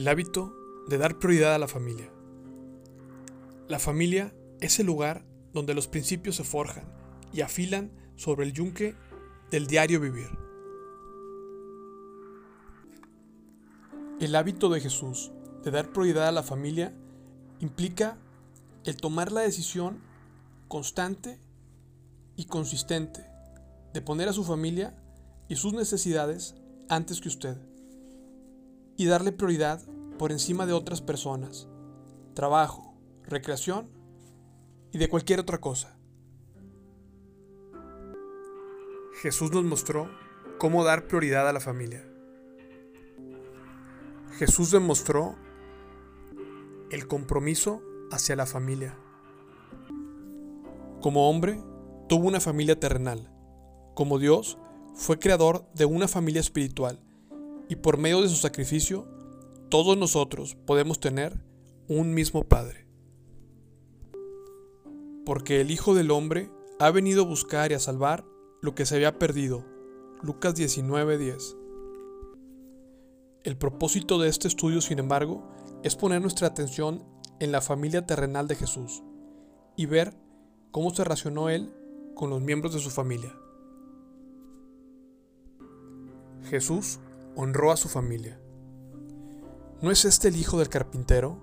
El hábito de dar prioridad a la familia. La familia es el lugar donde los principios se forjan y afilan sobre el yunque del diario vivir. El hábito de Jesús de dar prioridad a la familia implica el tomar la decisión constante y consistente de poner a su familia y sus necesidades antes que usted y darle prioridad por encima de otras personas, trabajo, recreación y de cualquier otra cosa. Jesús nos mostró cómo dar prioridad a la familia. Jesús demostró el compromiso hacia la familia. Como hombre, tuvo una familia terrenal. Como Dios, fue creador de una familia espiritual y por medio de su sacrificio, todos nosotros podemos tener un mismo Padre. Porque el Hijo del Hombre ha venido a buscar y a salvar lo que se había perdido. Lucas 19:10. El propósito de este estudio, sin embargo, es poner nuestra atención en la familia terrenal de Jesús y ver cómo se relacionó Él con los miembros de su familia. Jesús honró a su familia. ¿No es este el hijo del carpintero?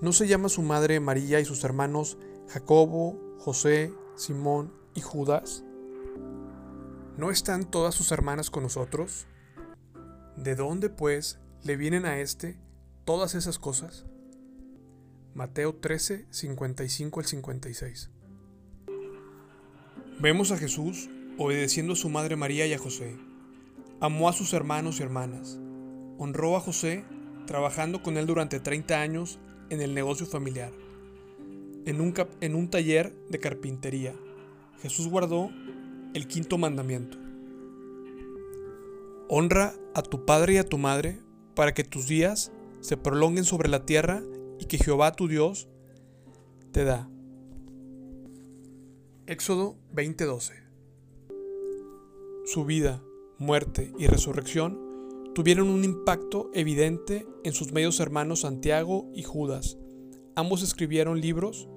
¿No se llama su madre María y sus hermanos Jacobo, José, Simón y Judas? ¿No están todas sus hermanas con nosotros? ¿De dónde, pues, le vienen a éste todas esas cosas? Mateo 13, 55 al 56. Vemos a Jesús obedeciendo a su madre María y a José Amó a sus hermanos y hermanas. Honró a José trabajando con él durante 30 años en el negocio familiar. En un, en un taller de carpintería, Jesús guardó el quinto mandamiento. Honra a tu padre y a tu madre para que tus días se prolonguen sobre la tierra y que Jehová tu Dios te da. Éxodo 20:12 Su vida, muerte y resurrección tuvieron un impacto evidente en sus medios hermanos Santiago y Judas. Ambos escribieron libros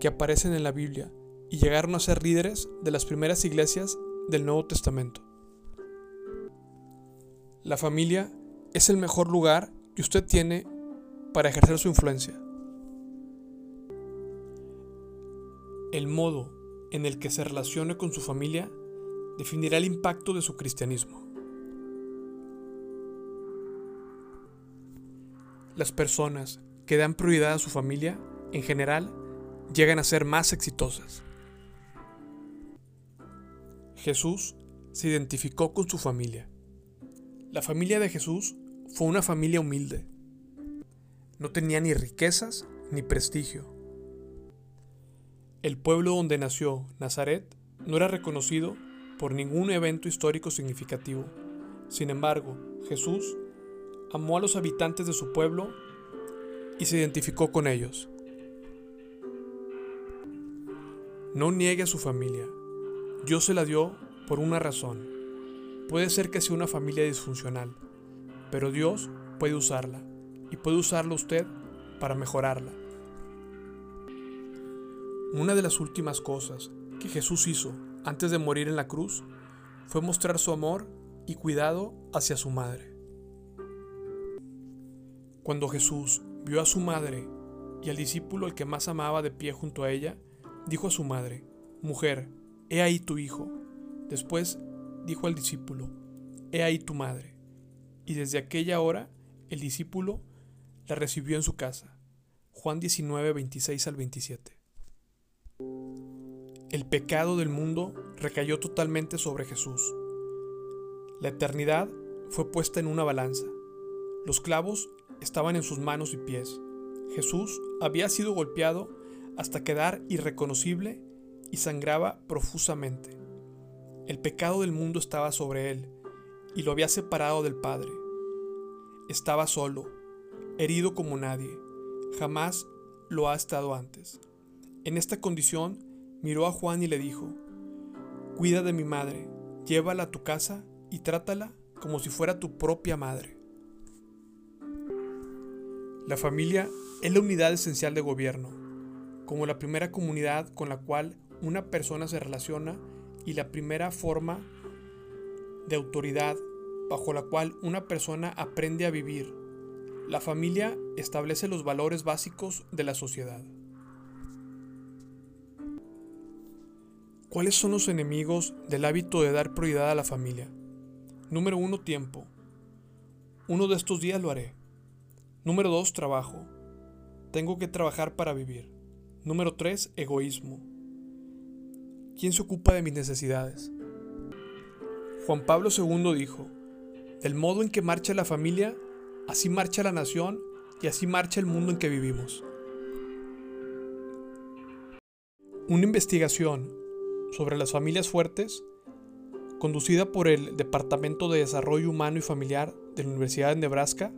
que aparecen en la Biblia y llegaron a ser líderes de las primeras iglesias del Nuevo Testamento. La familia es el mejor lugar que usted tiene para ejercer su influencia. El modo en el que se relacione con su familia definirá el impacto de su cristianismo. Las personas que dan prioridad a su familia, en general, llegan a ser más exitosas. Jesús se identificó con su familia. La familia de Jesús fue una familia humilde. No tenía ni riquezas ni prestigio. El pueblo donde nació Nazaret no era reconocido por ningún evento histórico significativo. Sin embargo, Jesús amó a los habitantes de su pueblo y se identificó con ellos. No niegue a su familia. Dios se la dio por una razón. Puede ser que sea una familia disfuncional, pero Dios puede usarla y puede usarla usted para mejorarla. Una de las últimas cosas que Jesús hizo antes de morir en la cruz fue mostrar su amor y cuidado hacia su madre. Cuando Jesús vio a su madre y al discípulo el que más amaba de pie junto a ella, dijo a su madre, Mujer, he ahí tu hijo. Después dijo al discípulo, He ahí tu madre. Y desde aquella hora el discípulo la recibió en su casa. Juan 19, 26 al 27. Pecado del mundo recayó totalmente sobre Jesús. La eternidad fue puesta en una balanza. Los clavos estaban en sus manos y pies. Jesús había sido golpeado hasta quedar irreconocible y sangraba profusamente. El pecado del mundo estaba sobre él y lo había separado del Padre. Estaba solo, herido como nadie. Jamás lo ha estado antes. En esta condición miró a Juan y le dijo, Cuida de mi madre, llévala a tu casa y trátala como si fuera tu propia madre. La familia es la unidad esencial de gobierno, como la primera comunidad con la cual una persona se relaciona y la primera forma de autoridad bajo la cual una persona aprende a vivir. La familia establece los valores básicos de la sociedad. ¿Cuáles son los enemigos del hábito de dar prioridad a la familia? Número 1. Tiempo. Uno de estos días lo haré. Número 2. Trabajo. Tengo que trabajar para vivir. Número 3. Egoísmo. ¿Quién se ocupa de mis necesidades? Juan Pablo II dijo, del modo en que marcha la familia, así marcha la nación y así marcha el mundo en que vivimos. Una investigación sobre las familias fuertes, conducida por el Departamento de Desarrollo Humano y Familiar de la Universidad de Nebraska,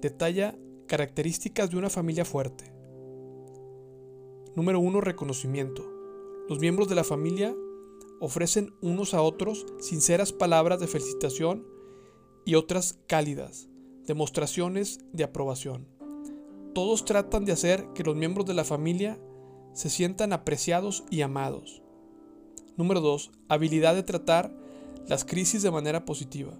detalla características de una familia fuerte. Número 1. Reconocimiento. Los miembros de la familia ofrecen unos a otros sinceras palabras de felicitación y otras cálidas, demostraciones de aprobación. Todos tratan de hacer que los miembros de la familia se sientan apreciados y amados. Número 2. Habilidad de tratar las crisis de manera positiva.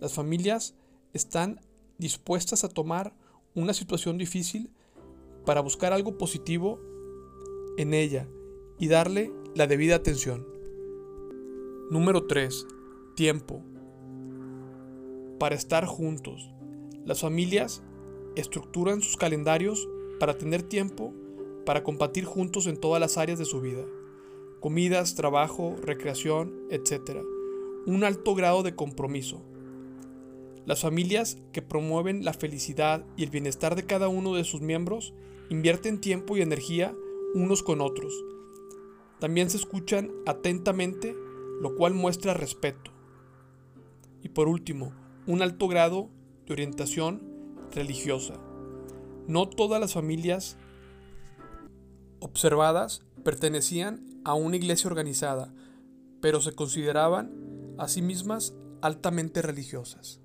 Las familias están dispuestas a tomar una situación difícil para buscar algo positivo en ella y darle la debida atención. Número 3. Tiempo. Para estar juntos. Las familias estructuran sus calendarios para tener tiempo para compartir juntos en todas las áreas de su vida. Comidas, trabajo, recreación, etc. Un alto grado de compromiso. Las familias que promueven la felicidad y el bienestar de cada uno de sus miembros invierten tiempo y energía unos con otros. También se escuchan atentamente, lo cual muestra respeto. Y por último, un alto grado de orientación religiosa. No todas las familias observadas pertenecían a una iglesia organizada, pero se consideraban a sí mismas altamente religiosas.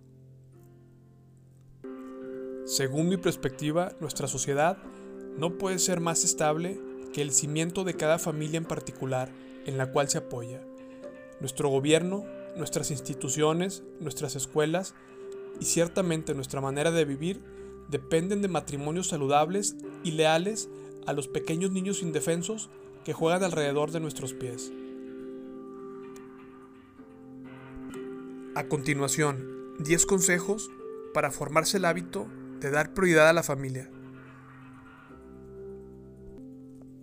Según mi perspectiva, nuestra sociedad no puede ser más estable que el cimiento de cada familia en particular en la cual se apoya. Nuestro gobierno, nuestras instituciones, nuestras escuelas y ciertamente nuestra manera de vivir dependen de matrimonios saludables y leales a los pequeños niños indefensos que juegan alrededor de nuestros pies. A continuación, 10 consejos para formarse el hábito de dar prioridad a la familia.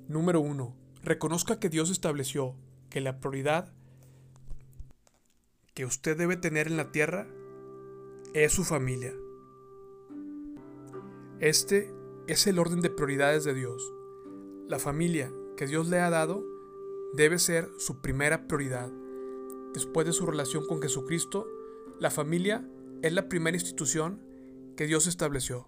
Número 1. Reconozca que Dios estableció que la prioridad que usted debe tener en la tierra es su familia. Este es el orden de prioridades de Dios. La familia que Dios le ha dado debe ser su primera prioridad. Después de su relación con Jesucristo, la familia es la primera institución que Dios estableció.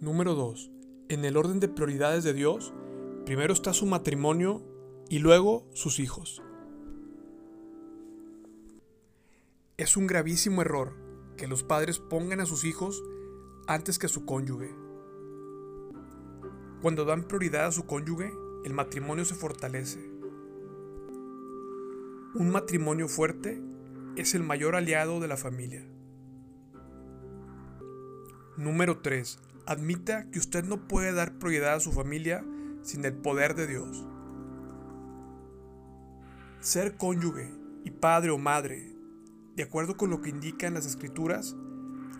Número 2. En el orden de prioridades de Dios, primero está su matrimonio y luego sus hijos. Es un gravísimo error que los padres pongan a sus hijos antes que a su cónyuge. Cuando dan prioridad a su cónyuge, el matrimonio se fortalece. Un matrimonio fuerte es el mayor aliado de la familia. Número 3. Admita que usted no puede dar prioridad a su familia sin el poder de Dios. Ser cónyuge y padre o madre, de acuerdo con lo que indican las escrituras,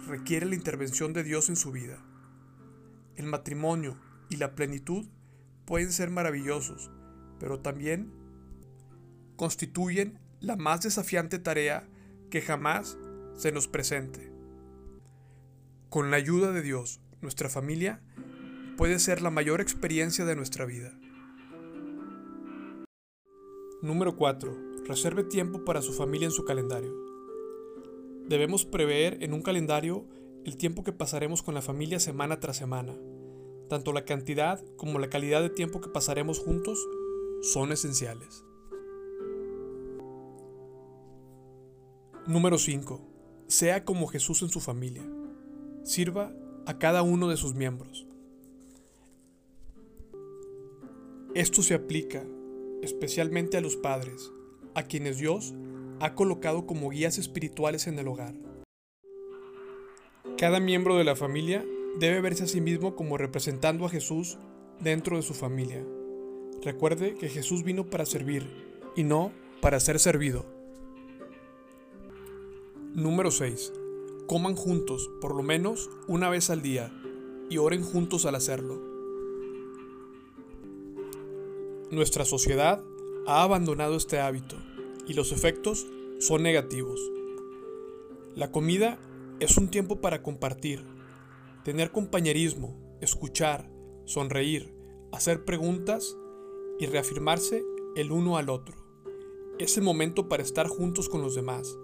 requiere la intervención de Dios en su vida. El matrimonio y la plenitud pueden ser maravillosos, pero también constituyen la más desafiante tarea que jamás se nos presente. Con la ayuda de Dios, nuestra familia puede ser la mayor experiencia de nuestra vida. Número 4. Reserve tiempo para su familia en su calendario. Debemos prever en un calendario el tiempo que pasaremos con la familia semana tras semana. Tanto la cantidad como la calidad de tiempo que pasaremos juntos son esenciales. Número 5. Sea como Jesús en su familia. sirva a cada uno de sus miembros. Esto se aplica especialmente a los padres, a quienes Dios ha colocado como guías espirituales en el hogar. Cada miembro de la familia debe verse a sí mismo como representando a Jesús dentro de su familia. Recuerde que Jesús vino para servir y no para ser servido. Número 6. Coman juntos por lo menos una vez al día y oren juntos al hacerlo. Nuestra sociedad ha abandonado este hábito y los efectos son negativos. La comida es un tiempo para compartir, tener compañerismo, escuchar, sonreír, hacer preguntas y reafirmarse el uno al otro. Es el momento para estar juntos con los demás.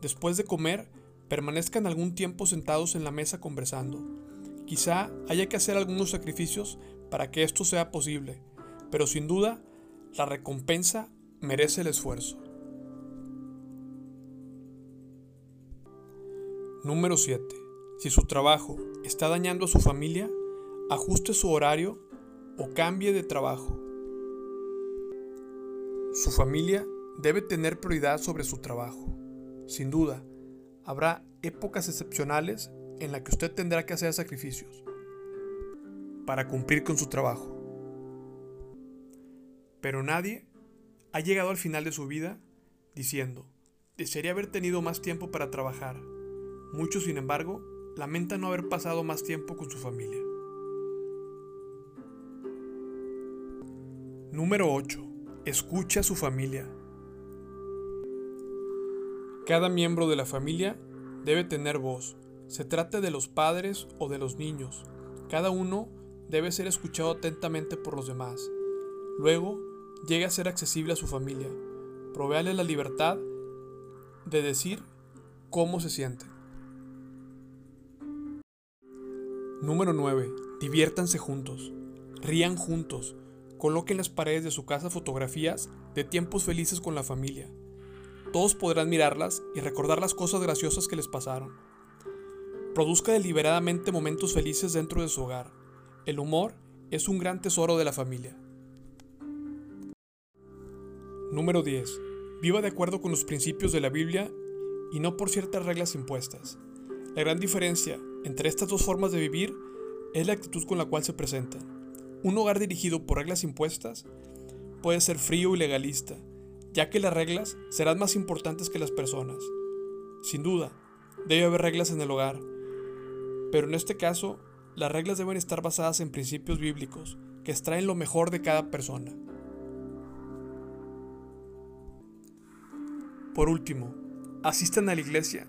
Después de comer, permanezcan algún tiempo sentados en la mesa conversando. Quizá haya que hacer algunos sacrificios para que esto sea posible, pero sin duda, la recompensa merece el esfuerzo. Número 7. Si su trabajo está dañando a su familia, ajuste su horario o cambie de trabajo. Su familia debe tener prioridad sobre su trabajo. Sin duda, habrá épocas excepcionales en las que usted tendrá que hacer sacrificios para cumplir con su trabajo. Pero nadie ha llegado al final de su vida diciendo, desearía haber tenido más tiempo para trabajar Muchos, sin embargo, lamentan no haber pasado más tiempo con su familia. Número 8. Escucha a su familia. Cada miembro de la familia debe tener voz. Se trate de los padres o de los niños. Cada uno debe ser escuchado atentamente por los demás. Luego, llegue a ser accesible a su familia. Proveale la libertad de decir cómo se siente. Número 9. Diviértanse juntos. Rían juntos. Coloquen en las paredes de su casa fotografías de tiempos felices con la familia. Todos podrán mirarlas y recordar las cosas graciosas que les pasaron. Produzca deliberadamente momentos felices dentro de su hogar. El humor es un gran tesoro de la familia. Número 10. Viva de acuerdo con los principios de la Biblia y no por ciertas reglas impuestas. La gran diferencia entre estas dos formas de vivir es la actitud con la cual se presentan. Un hogar dirigido por reglas impuestas puede ser frío y legalista, ya que las reglas serán más importantes que las personas. Sin duda, debe haber reglas en el hogar, pero en este caso, las reglas deben estar basadas en principios bíblicos que extraen lo mejor de cada persona. Por último, asistan a la iglesia,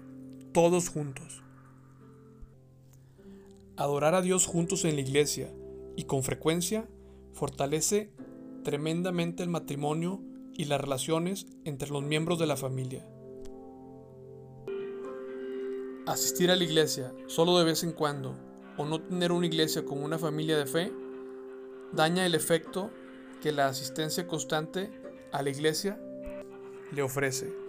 todos juntos. Adorar a Dios juntos en la iglesia y con frecuencia fortalece tremendamente el matrimonio y las relaciones entre los miembros de la familia. Asistir a la iglesia solo de vez en cuando o no tener una iglesia como una familia de fe daña el efecto que la asistencia constante a la iglesia le ofrece.